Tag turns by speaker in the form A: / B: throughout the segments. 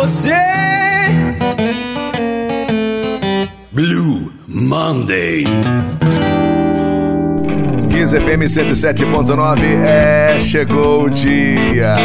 A: você.
B: Blue Monday.
C: 15 FM 107.9 é chegou o dia.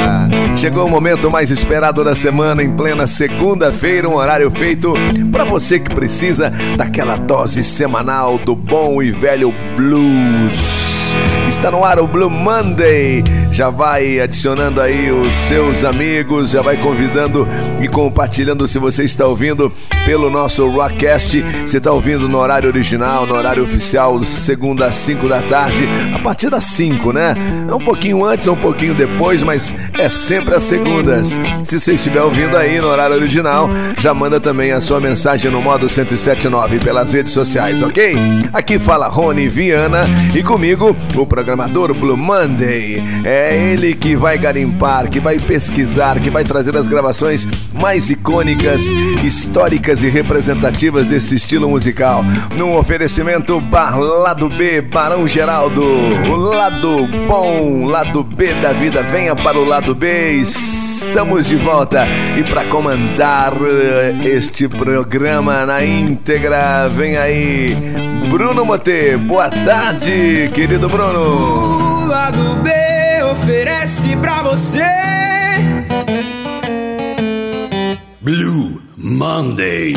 C: Chegou o momento mais esperado da semana em plena segunda-feira, um horário feito para você que precisa daquela dose semanal do bom e velho blues. Está no ar o Blue Monday. Já vai adicionando aí os seus amigos, já vai convidando e compartilhando se você está ouvindo pelo nosso Rockcast. Você está ouvindo no horário original, no horário oficial, segunda às 5 da tarde, a partir das 5, né? É um pouquinho antes, um pouquinho depois, mas é sempre às segundas. Se você estiver ouvindo aí no horário original, já manda também a sua mensagem no modo 1079 pelas redes sociais, ok? Aqui fala Rony Viana e comigo o programador Blue Monday. É ele que vai garimpar, que vai pesquisar, que vai trazer as gravações mais icônicas, históricas e representativas desse estilo musical. Num oferecimento Bar Lado B, Barão Geraldo. O lado bom, lado B da vida. Venha para o lado B. Estamos de volta. E para comandar eh, este programa na íntegra, vem aí Bruno Moté. Boa tarde, querido Bruno.
A: O lado B oferece pra você.
B: Blue Monday.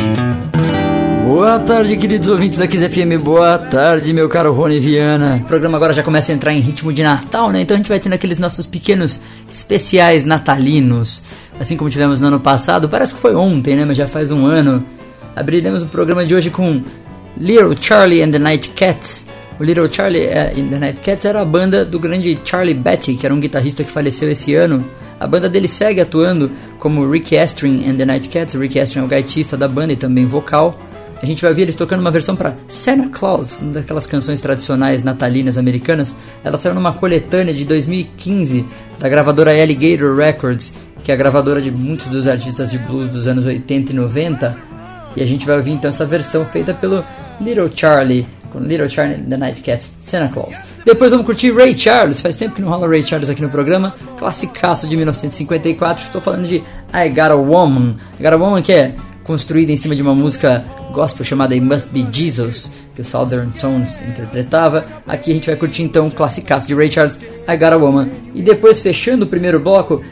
D: Boa tarde, queridos ouvintes da Kiss FM. Boa tarde, meu caro Rony Viana. O programa agora já começa a entrar em ritmo de Natal, né? Então a gente vai tendo aqueles nossos pequenos especiais natalinos. Assim como tivemos no ano passado. Parece que foi ontem, né? Mas já faz um ano. Abriremos o programa de hoje com Little Charlie and the Night Cats. O Little Charlie and the Night Cats era a banda do grande Charlie Betty, que era um guitarrista que faleceu esse ano. A banda dele segue atuando como Rick Astrin and the Night Cats. Rick Astrin é o gaitista da banda e também vocal. A gente vai ver eles tocando uma versão para Santa Claus, uma daquelas canções tradicionais natalinas americanas. Ela saiu numa coletânea de 2015 da gravadora Alligator Records, que é a gravadora de muitos dos artistas de blues dos anos 80 e 90. E a gente vai ouvir então essa versão feita pelo Little Charlie, com Little Charlie the Night Cats, Santa Claus. Depois vamos curtir Ray Charles, faz tempo que não rola Ray Charles aqui no programa, classicaço de 1954, estou falando de I Got a Woman. I Got a Woman que é construída em cima de uma música gospel chamada It Must Be Jesus, que o Southern Tones interpretava. Aqui a gente vai curtir então o classicaço de Ray Charles, I Got a Woman. E depois, fechando o primeiro bloco,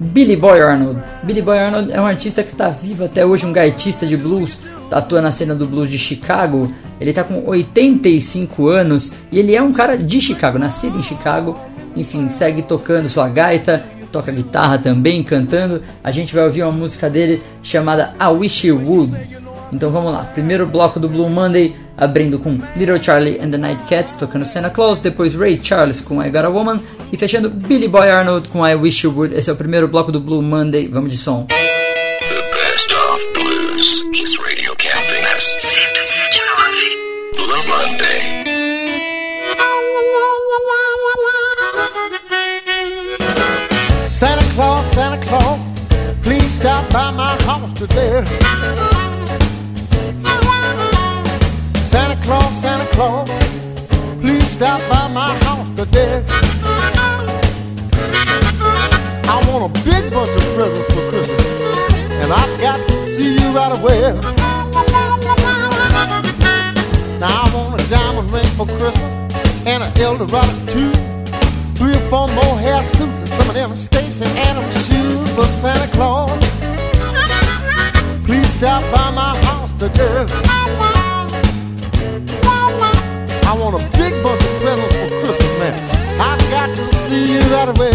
D: Billy Boy Arnold. Billy Boy Arnold é um artista que está vivo até hoje, um gaitista de blues, atua na cena do blues de Chicago. Ele está com 85 anos e ele é um cara de Chicago, nascido em Chicago. Enfim, segue tocando sua gaita, toca guitarra também, cantando. A gente vai ouvir uma música dele chamada I Wish You Would. Então vamos lá, primeiro bloco do Blue Monday, abrindo com Little Charlie and the Night Cats tocando Santa Claus, depois Ray Charles com I Got a Woman e fechando Billy Boy Arnold com I Wish You Would. Esse é o primeiro bloco do Blue Monday, vamos de som.
E: Santa Claus, please stop by my house today. Santa Claus, Santa Claus, please stop by my house today. I want a big bunch of presents for Christmas, and I've got to see you right away. Now I want a diamond ring for Christmas, and an Eldorado too. Three or four more hair suits some of them Stacy Adams shoes for Santa Claus. Please stop by my house today. I want a big bunch of presents for Christmas, man. I've got to see you right away.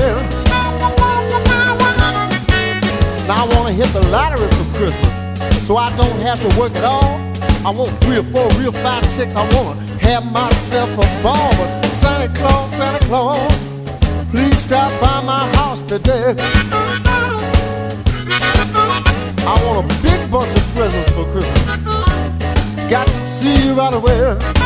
E: Now I want to hit the lottery for Christmas, so I don't have to work at all. I want three or four real fine chicks. I want to have myself a ball. But Santa Claus, Santa Claus, please stop by my house today. I want a big bunch of presents for Christmas. Got to see you right away.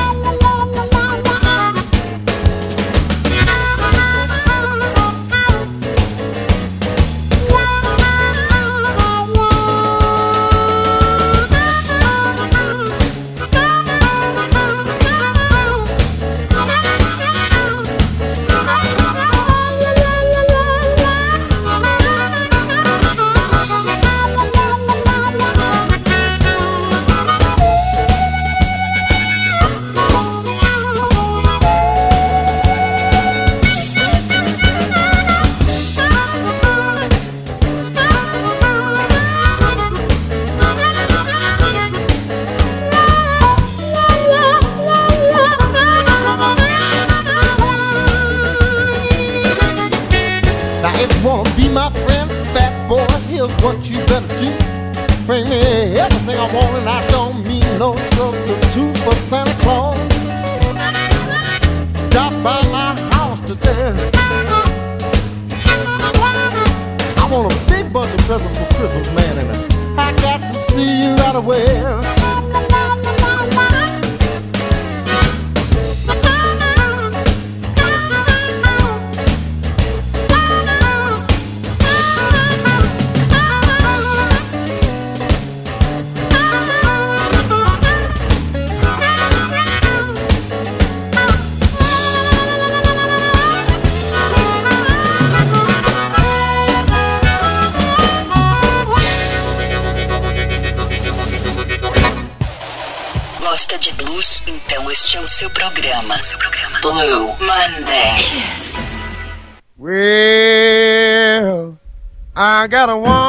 F: marijuana.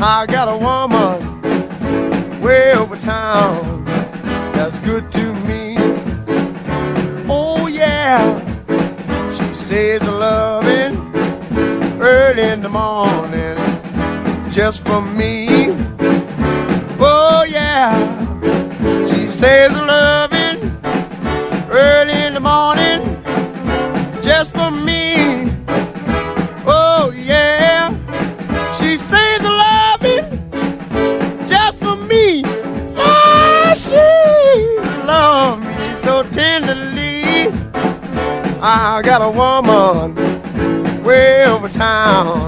F: I got a woman way over town that's good to me. Oh, yeah. She says loving early in the morning just for me. Oh, yeah. She says got a woman way over town.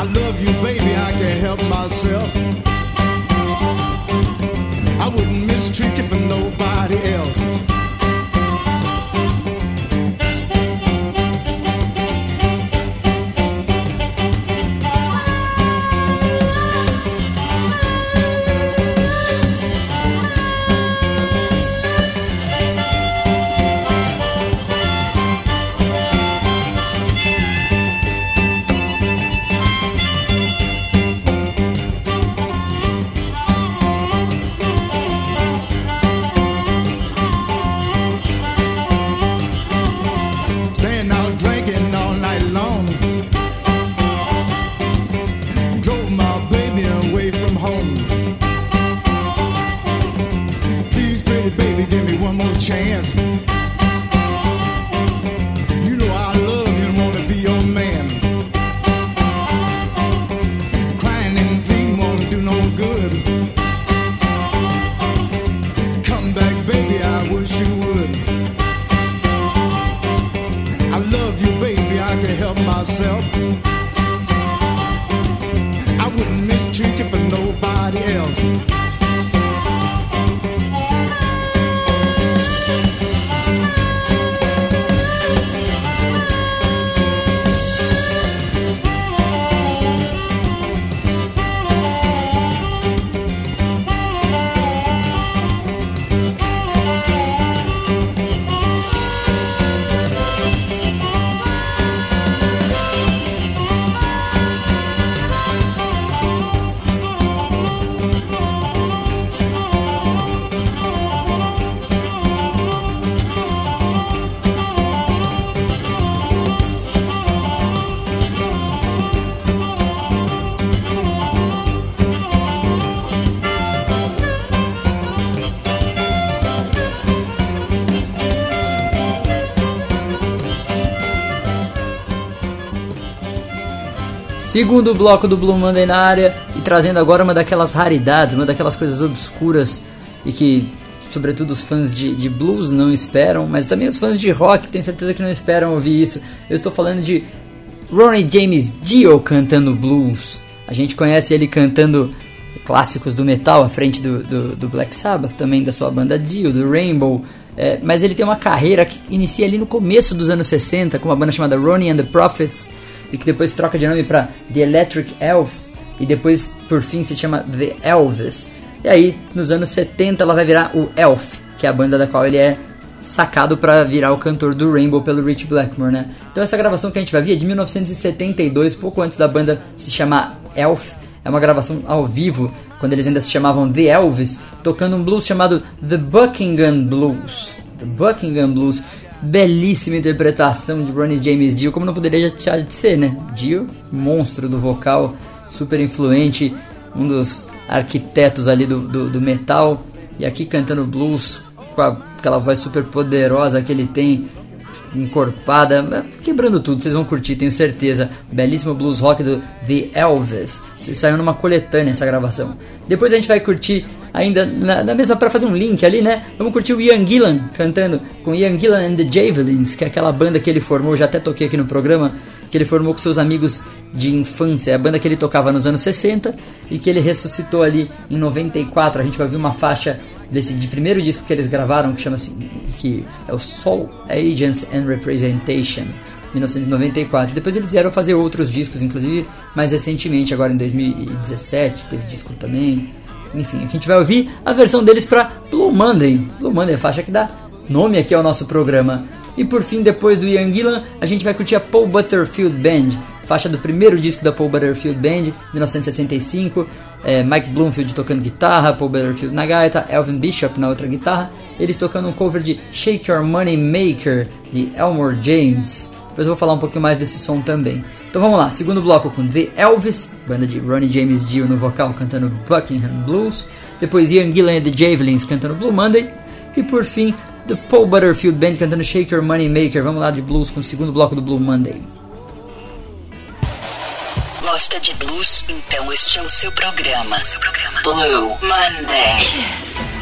F: I
G: love you, baby, I can't help myself. I wouldn't mistreat you for nobody else.
D: Segundo bloco do Blue Monday na área e trazendo agora uma daquelas raridades, uma daquelas coisas obscuras e que, sobretudo, os fãs de, de blues não esperam, mas também os fãs de rock tenho certeza que não esperam ouvir isso. Eu estou falando de Ronnie James Dio cantando blues. A gente conhece ele cantando clássicos do metal à frente do, do, do Black Sabbath, também da sua banda Dio, do Rainbow. É, mas ele tem uma carreira que inicia ali no começo dos anos 60 com uma banda chamada Ronnie and the Prophets e que depois troca de nome para The Electric Elves e depois por fim se chama The Elvis. E aí nos anos 70 ela vai virar o Elf, que é a banda da qual ele é sacado para virar o cantor do Rainbow pelo Rich Blackmore, né? Então essa gravação que a gente vai ver é de 1972, pouco antes da banda se chamar Elf. É uma gravação ao vivo, quando eles ainda se chamavam The Elvis, tocando um blues chamado The Buckingham Blues. The Buckingham Blues. Belíssima interpretação de Ronnie James Dio, como não poderia deixar de ser, né? Dio, monstro do vocal, super influente, um dos arquitetos ali do, do, do metal, e aqui cantando blues com a, aquela voz super poderosa que ele tem, encorpada, quebrando tudo, vocês vão curtir, tenho certeza. Belíssimo blues rock do The Elvis. Saiu numa coletânea essa gravação. Depois a gente vai curtir ainda na, na mesma para fazer um link ali, né? Vamos curtir o Ian Gillan cantando com Ian Gillan and the Javelins, que é aquela banda que ele formou, já até toquei aqui no programa, que ele formou com seus amigos de infância, é a banda que ele tocava nos anos 60 e que ele ressuscitou ali em 94. A gente vai ver uma faixa desse de primeiro disco que eles gravaram que chama assim que é o Soul Agents and Representation 1994 depois eles vieram fazer outros discos inclusive mais recentemente agora em 2017 teve disco também enfim a gente vai ouvir a versão deles para Blue Monday Blue Monday faixa que dá nome aqui ao nosso programa e por fim depois do Ian Gillan a gente vai curtir a Paul Butterfield Band faixa do primeiro disco da Paul Butterfield Band 1965 é, Mike Bloomfield tocando guitarra, Paul Butterfield na gaita, Elvin Bishop na outra guitarra, eles tocando um cover de Shake Your Money Maker de Elmore James. Depois eu vou falar um pouquinho mais desse som também. Então vamos lá, segundo bloco com The Elvis, banda de Ronnie James Dio no vocal cantando Buckingham Blues, depois Ian Gillan e The Javelins cantando Blue Monday, e por fim The Paul Butterfield Band cantando Shake Your Money Maker. Vamos lá de blues com o segundo bloco do Blue Monday.
H: Gosta de blues? Então este é o seu programa. Seu programa. Blue Monday.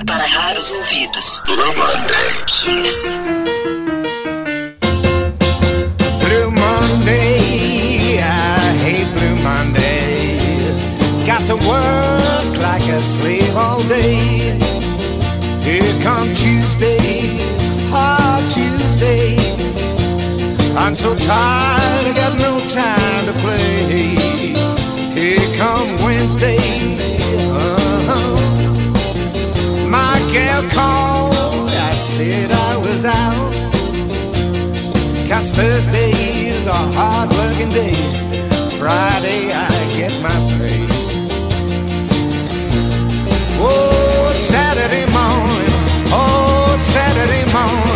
H: música para raros ouvidos. Drama
G: Blue Monday, I hate Blue Monday. Got to work like a slave all day. Here come Tuesday, hard Tuesday. I'm so tired, I got no time to play. Here come Wednesday. called. I said I was out. Cause Thursday is a hard working day. Friday I get my pay. Oh, Saturday morning. Oh, Saturday morning.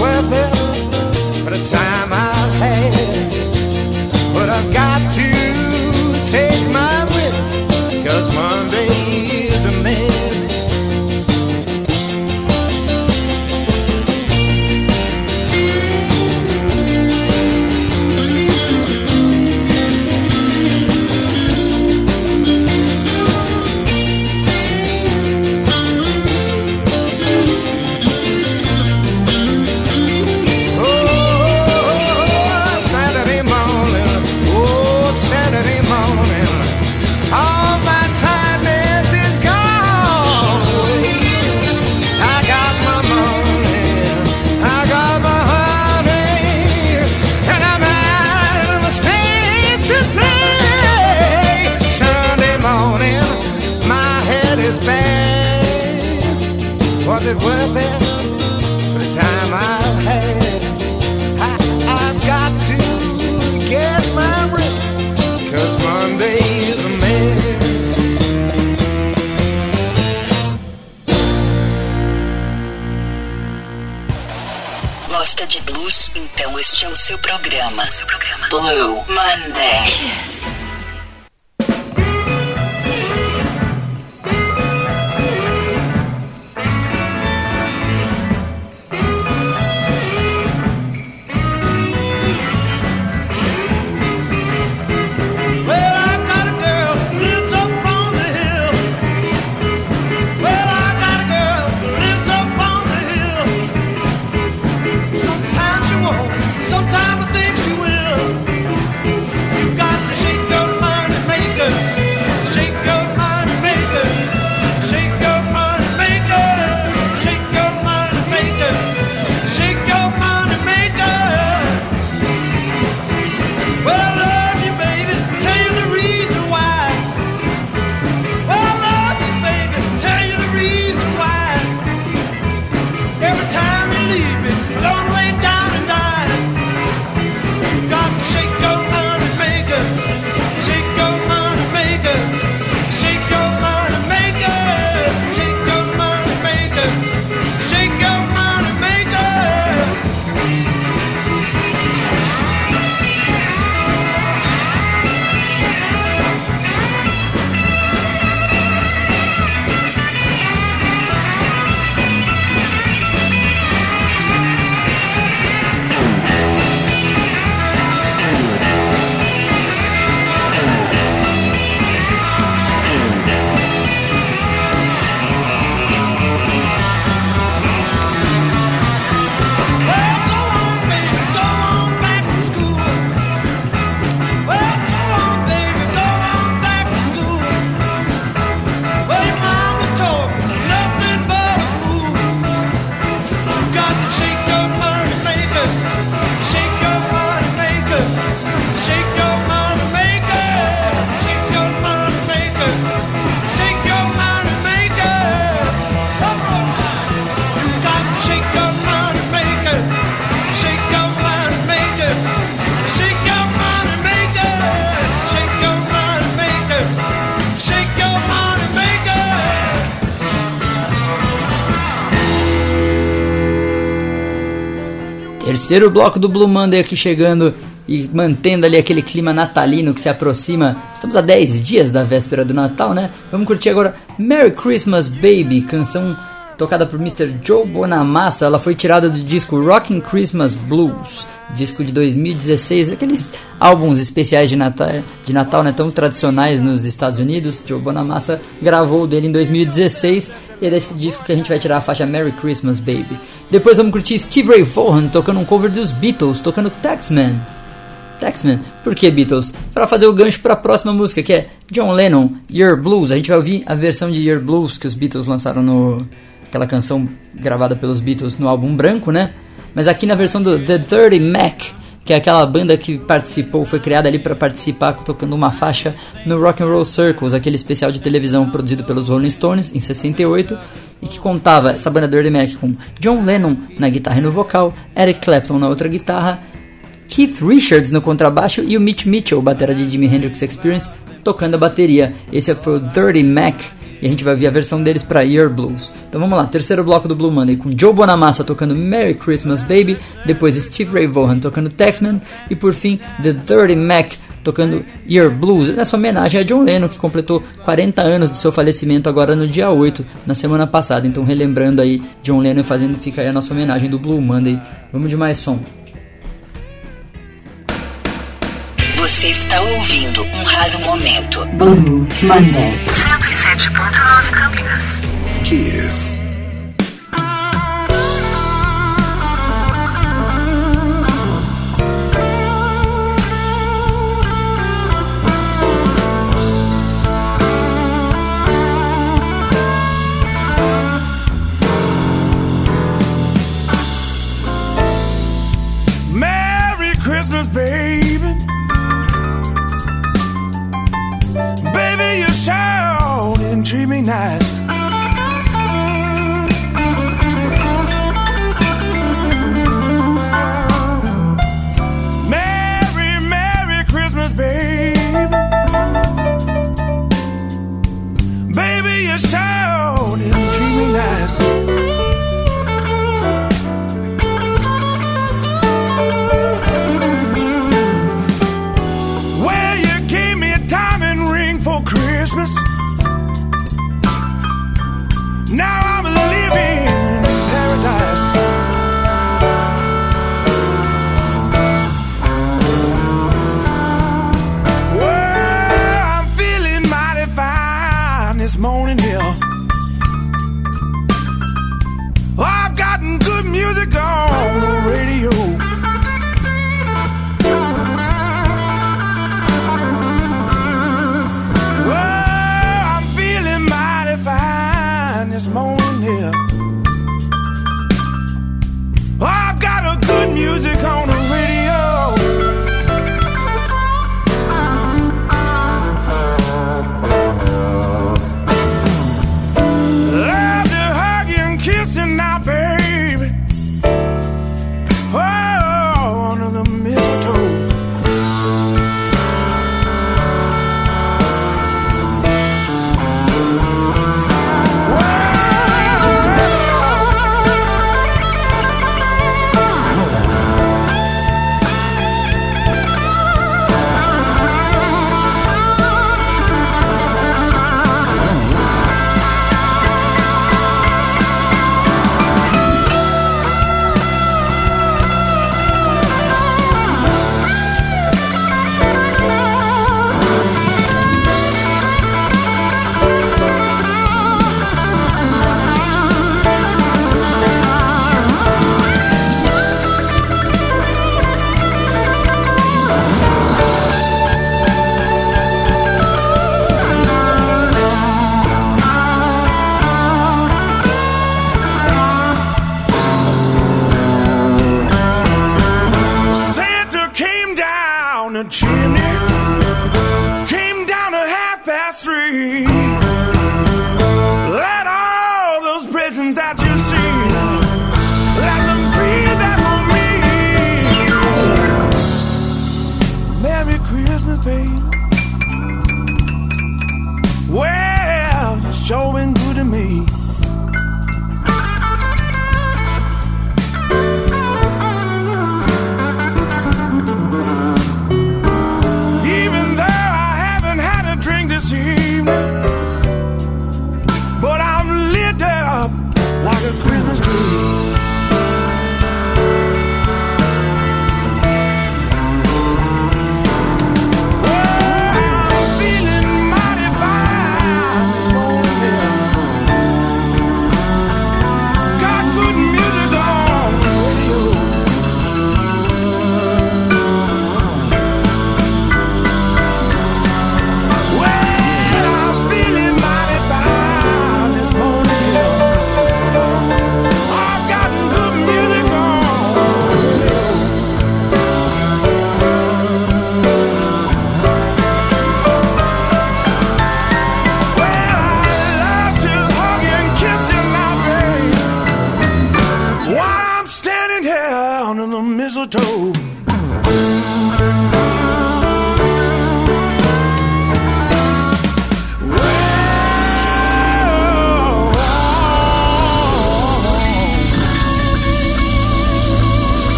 I: where there's
D: Terceiro bloco do Blue Monday aqui chegando e mantendo ali aquele clima natalino que se aproxima. Estamos a 10 dias da véspera do Natal, né? Vamos curtir agora Merry Christmas Baby, canção tocada por Mr. Joe Bonamassa. Ela foi tirada do disco Rockin' Christmas Blues, disco de 2016, aqueles álbuns especiais de Natal, de Natal né, tão tradicionais nos Estados Unidos. Joe Bonamassa gravou dele em 2016 e é desse disco que a gente vai tirar a faixa Merry Christmas Baby. Depois vamos curtir Steve Ray Vaughan tocando um cover dos Beatles, tocando Taxman. Taxman, por que Beatles? Para fazer o gancho para a próxima música que é John Lennon, Year Blues. A gente vai ouvir a versão de Year Blues que os Beatles lançaram no aquela canção gravada pelos Beatles no álbum branco, né? Mas aqui na versão do The Dirty Mac, que é aquela banda que participou, foi criada ali para participar tocando uma faixa no Rock and Roll Circles, aquele especial de televisão produzido pelos Rolling Stones em 68 e que contava essa banda Dirty Mac com John Lennon na guitarra e no vocal, Eric Clapton na outra guitarra, Keith Richards no contrabaixo e o Mitch Mitchell, batera de Jimi Hendrix Experience, tocando a bateria. Esse foi o Dirty Mac e a gente vai ver a versão deles para Year Blues. Então vamos lá, terceiro bloco do Blue Monday com Joe Bonamassa tocando Merry Christmas Baby, depois Steve Ray Vaughan tocando Taxman e por fim The Dirty Mac tocando Year Blues, nessa homenagem a John Lennon que completou 40 anos do seu falecimento agora no dia 8, na semana passada. Então relembrando aí John Lennon e fazendo fica aí a nossa homenagem do Blue Monday. Vamos de mais som.
H: Você está ouvindo um raro momento.
J: Blue Monday.
H: 107.9 Campinas.
K: Kiss.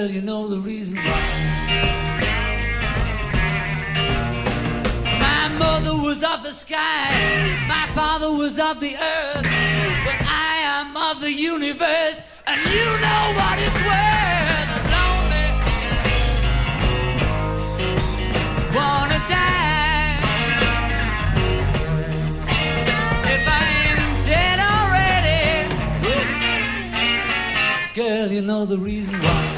L: Girl, you know the reason why. My mother was of the sky, my father was of the earth, but I am of the universe, and you know what it's worth. I'm lonely, wanna die. If I ain't dead already, girl, you know the reason why.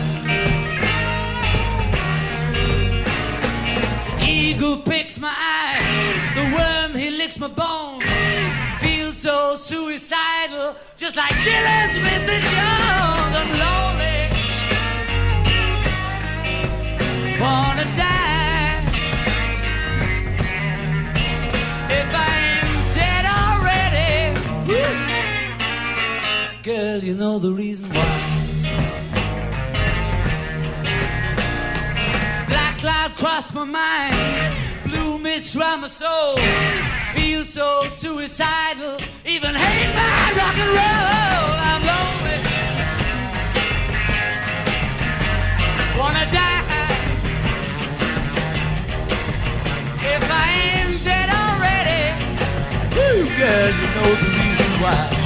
L: My bone. Feel so suicidal, just like Dylan's Mr. Jones. I'm lonely, wanna die. If I ain't dead already, girl, you know the reason why. Black cloud crossed my mind, blue mist round my soul. Feel so suicidal, even hate my rock and roll. I'm lonely, wanna die. If I ain't dead already, woo, girl, you know the reason why.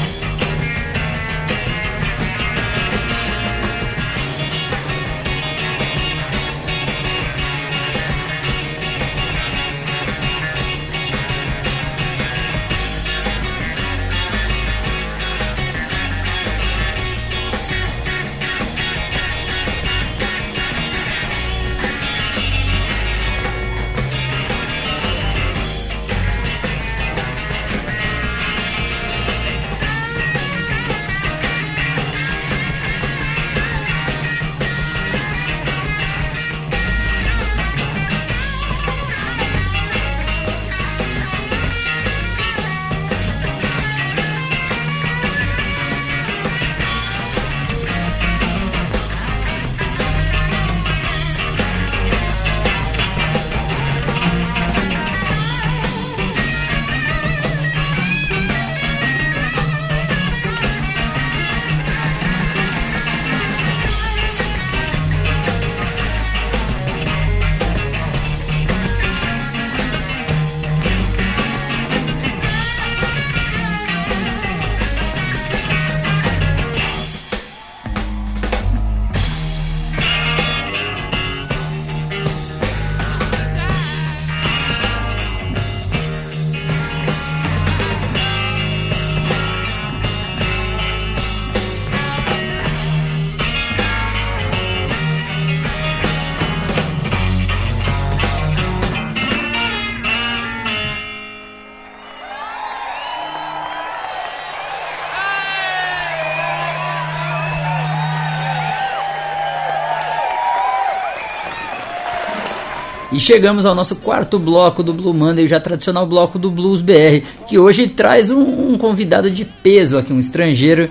D: E chegamos ao nosso quarto bloco do Blue Monday, o já tradicional bloco do Blues BR, que hoje traz um, um convidado de peso aqui, um estrangeiro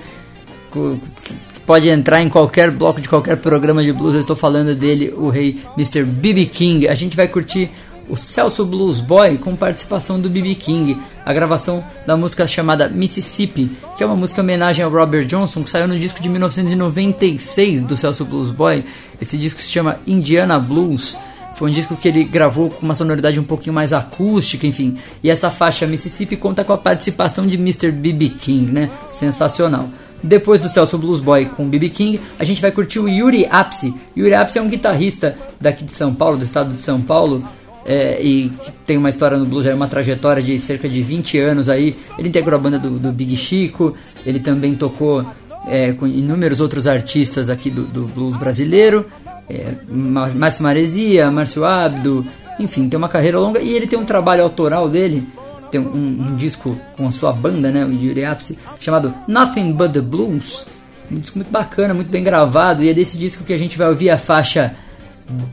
D: que pode entrar em qualquer bloco de qualquer programa de blues. Eu estou falando dele, o rei Mr. B.B. King. A gente vai curtir o Celso Blues Boy com participação do B.B. King, a gravação da música chamada Mississippi, que é uma música em homenagem ao Robert Johnson, que saiu no disco de 1996 do Celso Blues Boy. Esse disco se chama Indiana Blues. Foi um disco que ele gravou com uma sonoridade um pouquinho mais acústica, enfim. E essa faixa Mississippi conta com a participação de Mr. B.B. King, né? Sensacional. Depois do Celso Blues Boy com B.B. King, a gente vai curtir o Yuri Apse. Yuri Apse é um guitarrista daqui de São Paulo, do estado de São Paulo, é, e tem uma história no blues, é uma trajetória de cerca de 20 anos aí. Ele integrou a banda do, do Big Chico, ele também tocou é, com inúmeros outros artistas aqui do, do blues brasileiro. É, Márcio Maresia, Márcio Abdo, enfim, tem uma carreira longa e ele tem um trabalho autoral dele, tem um, um disco com a sua banda, né, o Yuri Apse, chamado Nothing But The Blues, um disco muito bacana, muito bem gravado, e é desse disco que a gente vai ouvir a faixa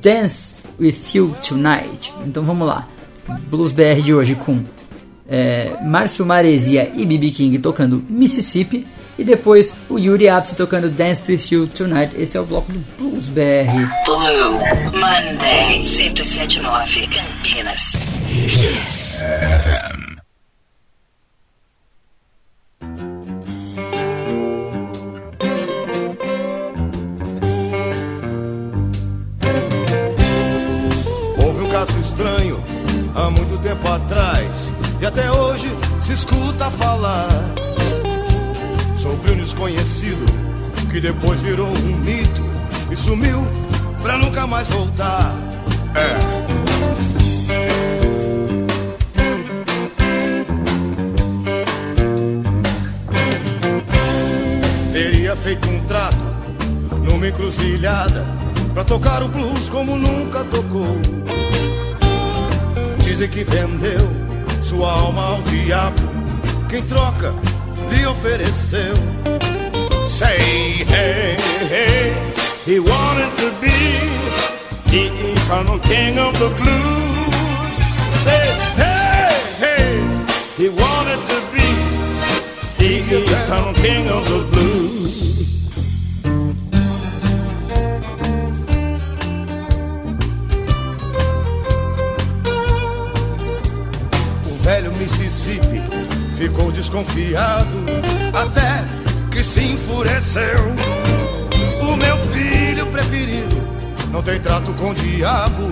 D: Dance With You Tonight. Então vamos lá, Blues BR de hoje com é, Márcio Maresia e B.B. King tocando Mississippi, e depois o Yuri Apse tocando Dance With You Tonight. Esse é o bloco do Blues BR.
H: Blue Monday, 1079 Campinas.
G: estranho depois virou um mito e sumiu pra nunca mais voltar. É. Teria feito um trato numa encruzilhada pra tocar o blues como nunca tocou. Dizem que vendeu sua alma ao diabo. Quem troca lhe ofereceu. Say hey, hey, he wanted to be the eternal king of the blues. Say hey, hey, he wanted to be the eternal king of the blues. O velho Mississippi ficou desconfiado enfureceu. O meu filho preferido não tem trato com o diabo.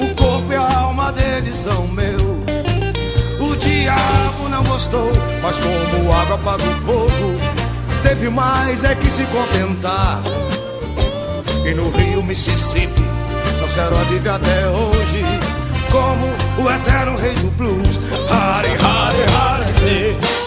G: O corpo e a alma dele são meus. O diabo não gostou, mas como água apaga o fogo, teve mais é que se contentar. E no rio Mississippi, Nossa vive até hoje como o eterno rei do blues. Hardy, hardy, hardy,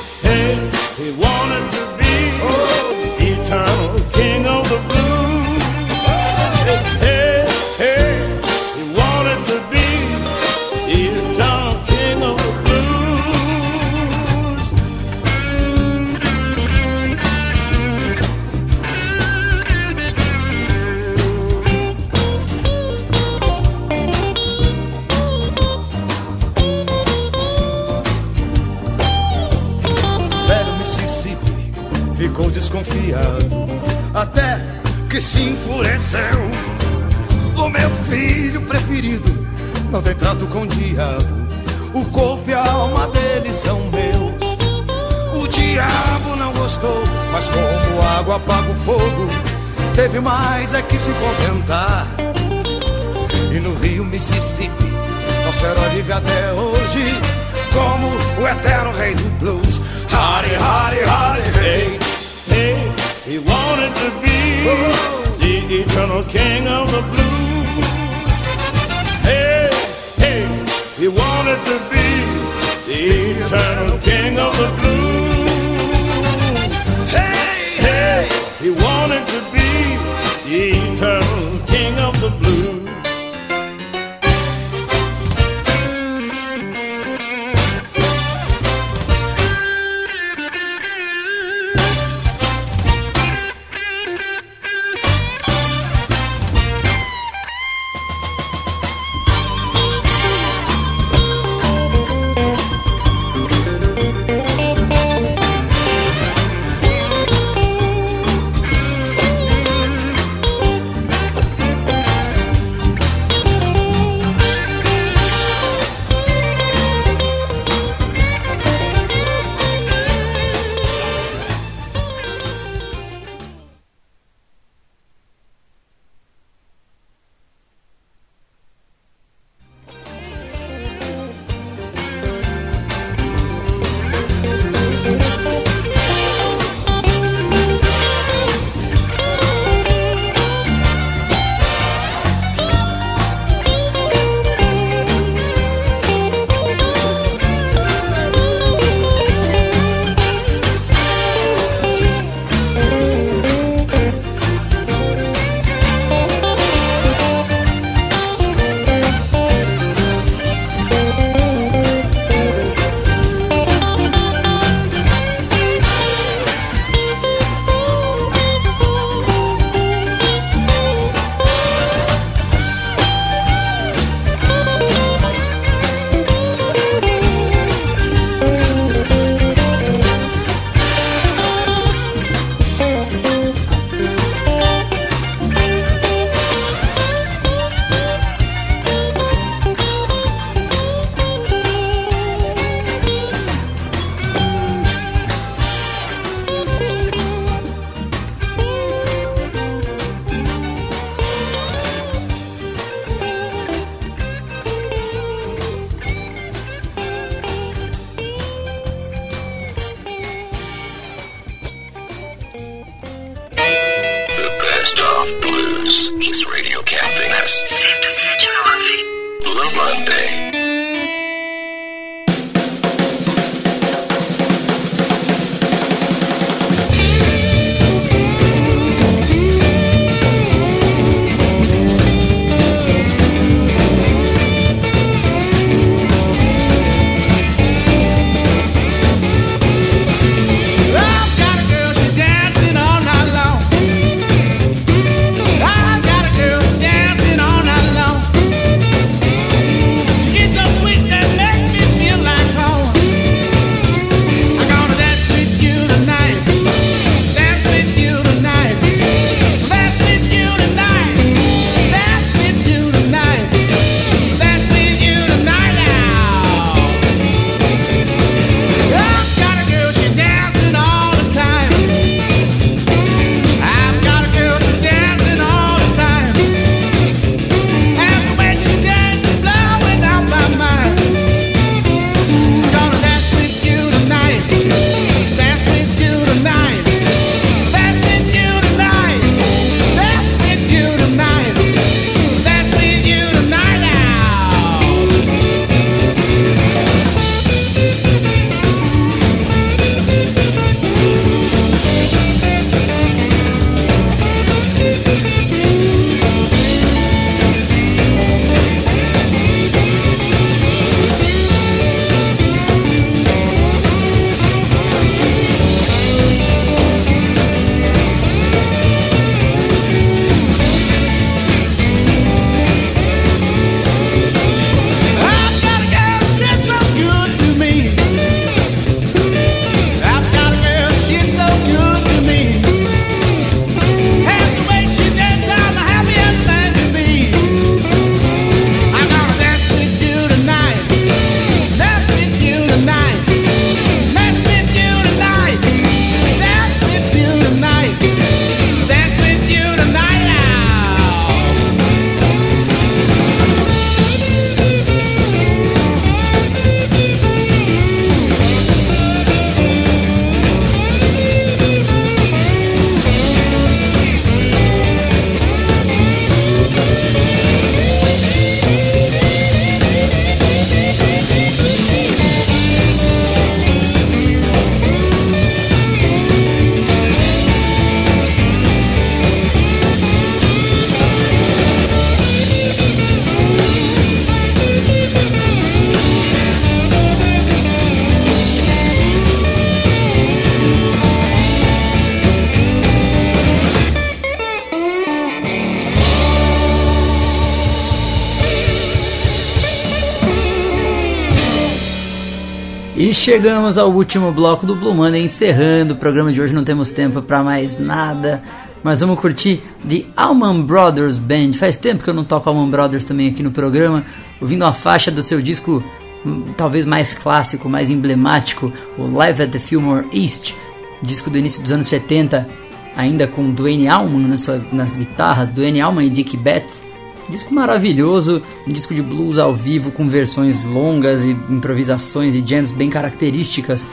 G: Blue
D: Monday. Chegamos ao último bloco do Blue Monday, encerrando o programa de hoje. Não temos tempo para mais nada, mas vamos curtir The Allman Brothers Band. Faz tempo que eu não toco Allman Brothers também aqui no programa, ouvindo a faixa do seu disco hum, talvez mais clássico, mais emblemático, o Live at the Fillmore East, disco do início dos anos 70, ainda com Dwayne Allman nas, nas guitarras, Dwayne Allman e Dick Betts Disco maravilhoso, um disco de blues ao vivo com versões longas e improvisações e jams bem características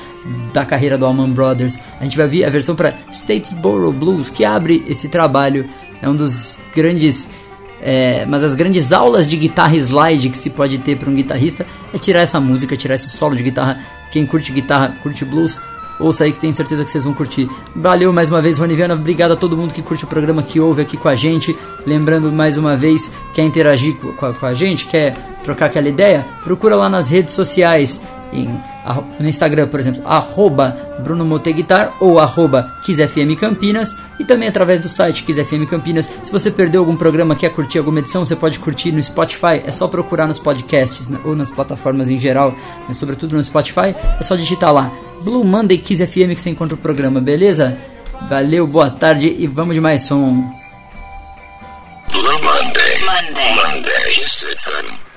D: da carreira do Allman Brothers. A gente vai ver a versão para Statesboro Blues que abre esse trabalho. É um dos grandes é, mas as grandes aulas de guitarra slide que se pode ter para um guitarrista é tirar essa música, tirar esse solo de guitarra. Quem curte guitarra, curte blues, Ouça aí que tenho certeza que vocês vão curtir. Valeu mais uma vez, Roniviana. Obrigado a todo mundo que curte o programa, que ouve aqui com a gente. Lembrando mais uma vez, quer interagir com a, com a gente, quer trocar aquela ideia? Procura lá nas redes sociais em, no Instagram, por exemplo, arroba Bruno Moteguitar ou arroba KissFM Campinas e também através do site KissFM Campinas. Se você perdeu algum programa, quer curtir alguma edição, você pode curtir no Spotify, é só procurar nos podcasts né, ou nas plataformas em geral, mas sobretudo no Spotify, é só digitar lá Blue Monday Kiss FM que você encontra o programa, beleza? Valeu, boa tarde e vamos de mais som.
I: Blue Monday. Monday. Monday.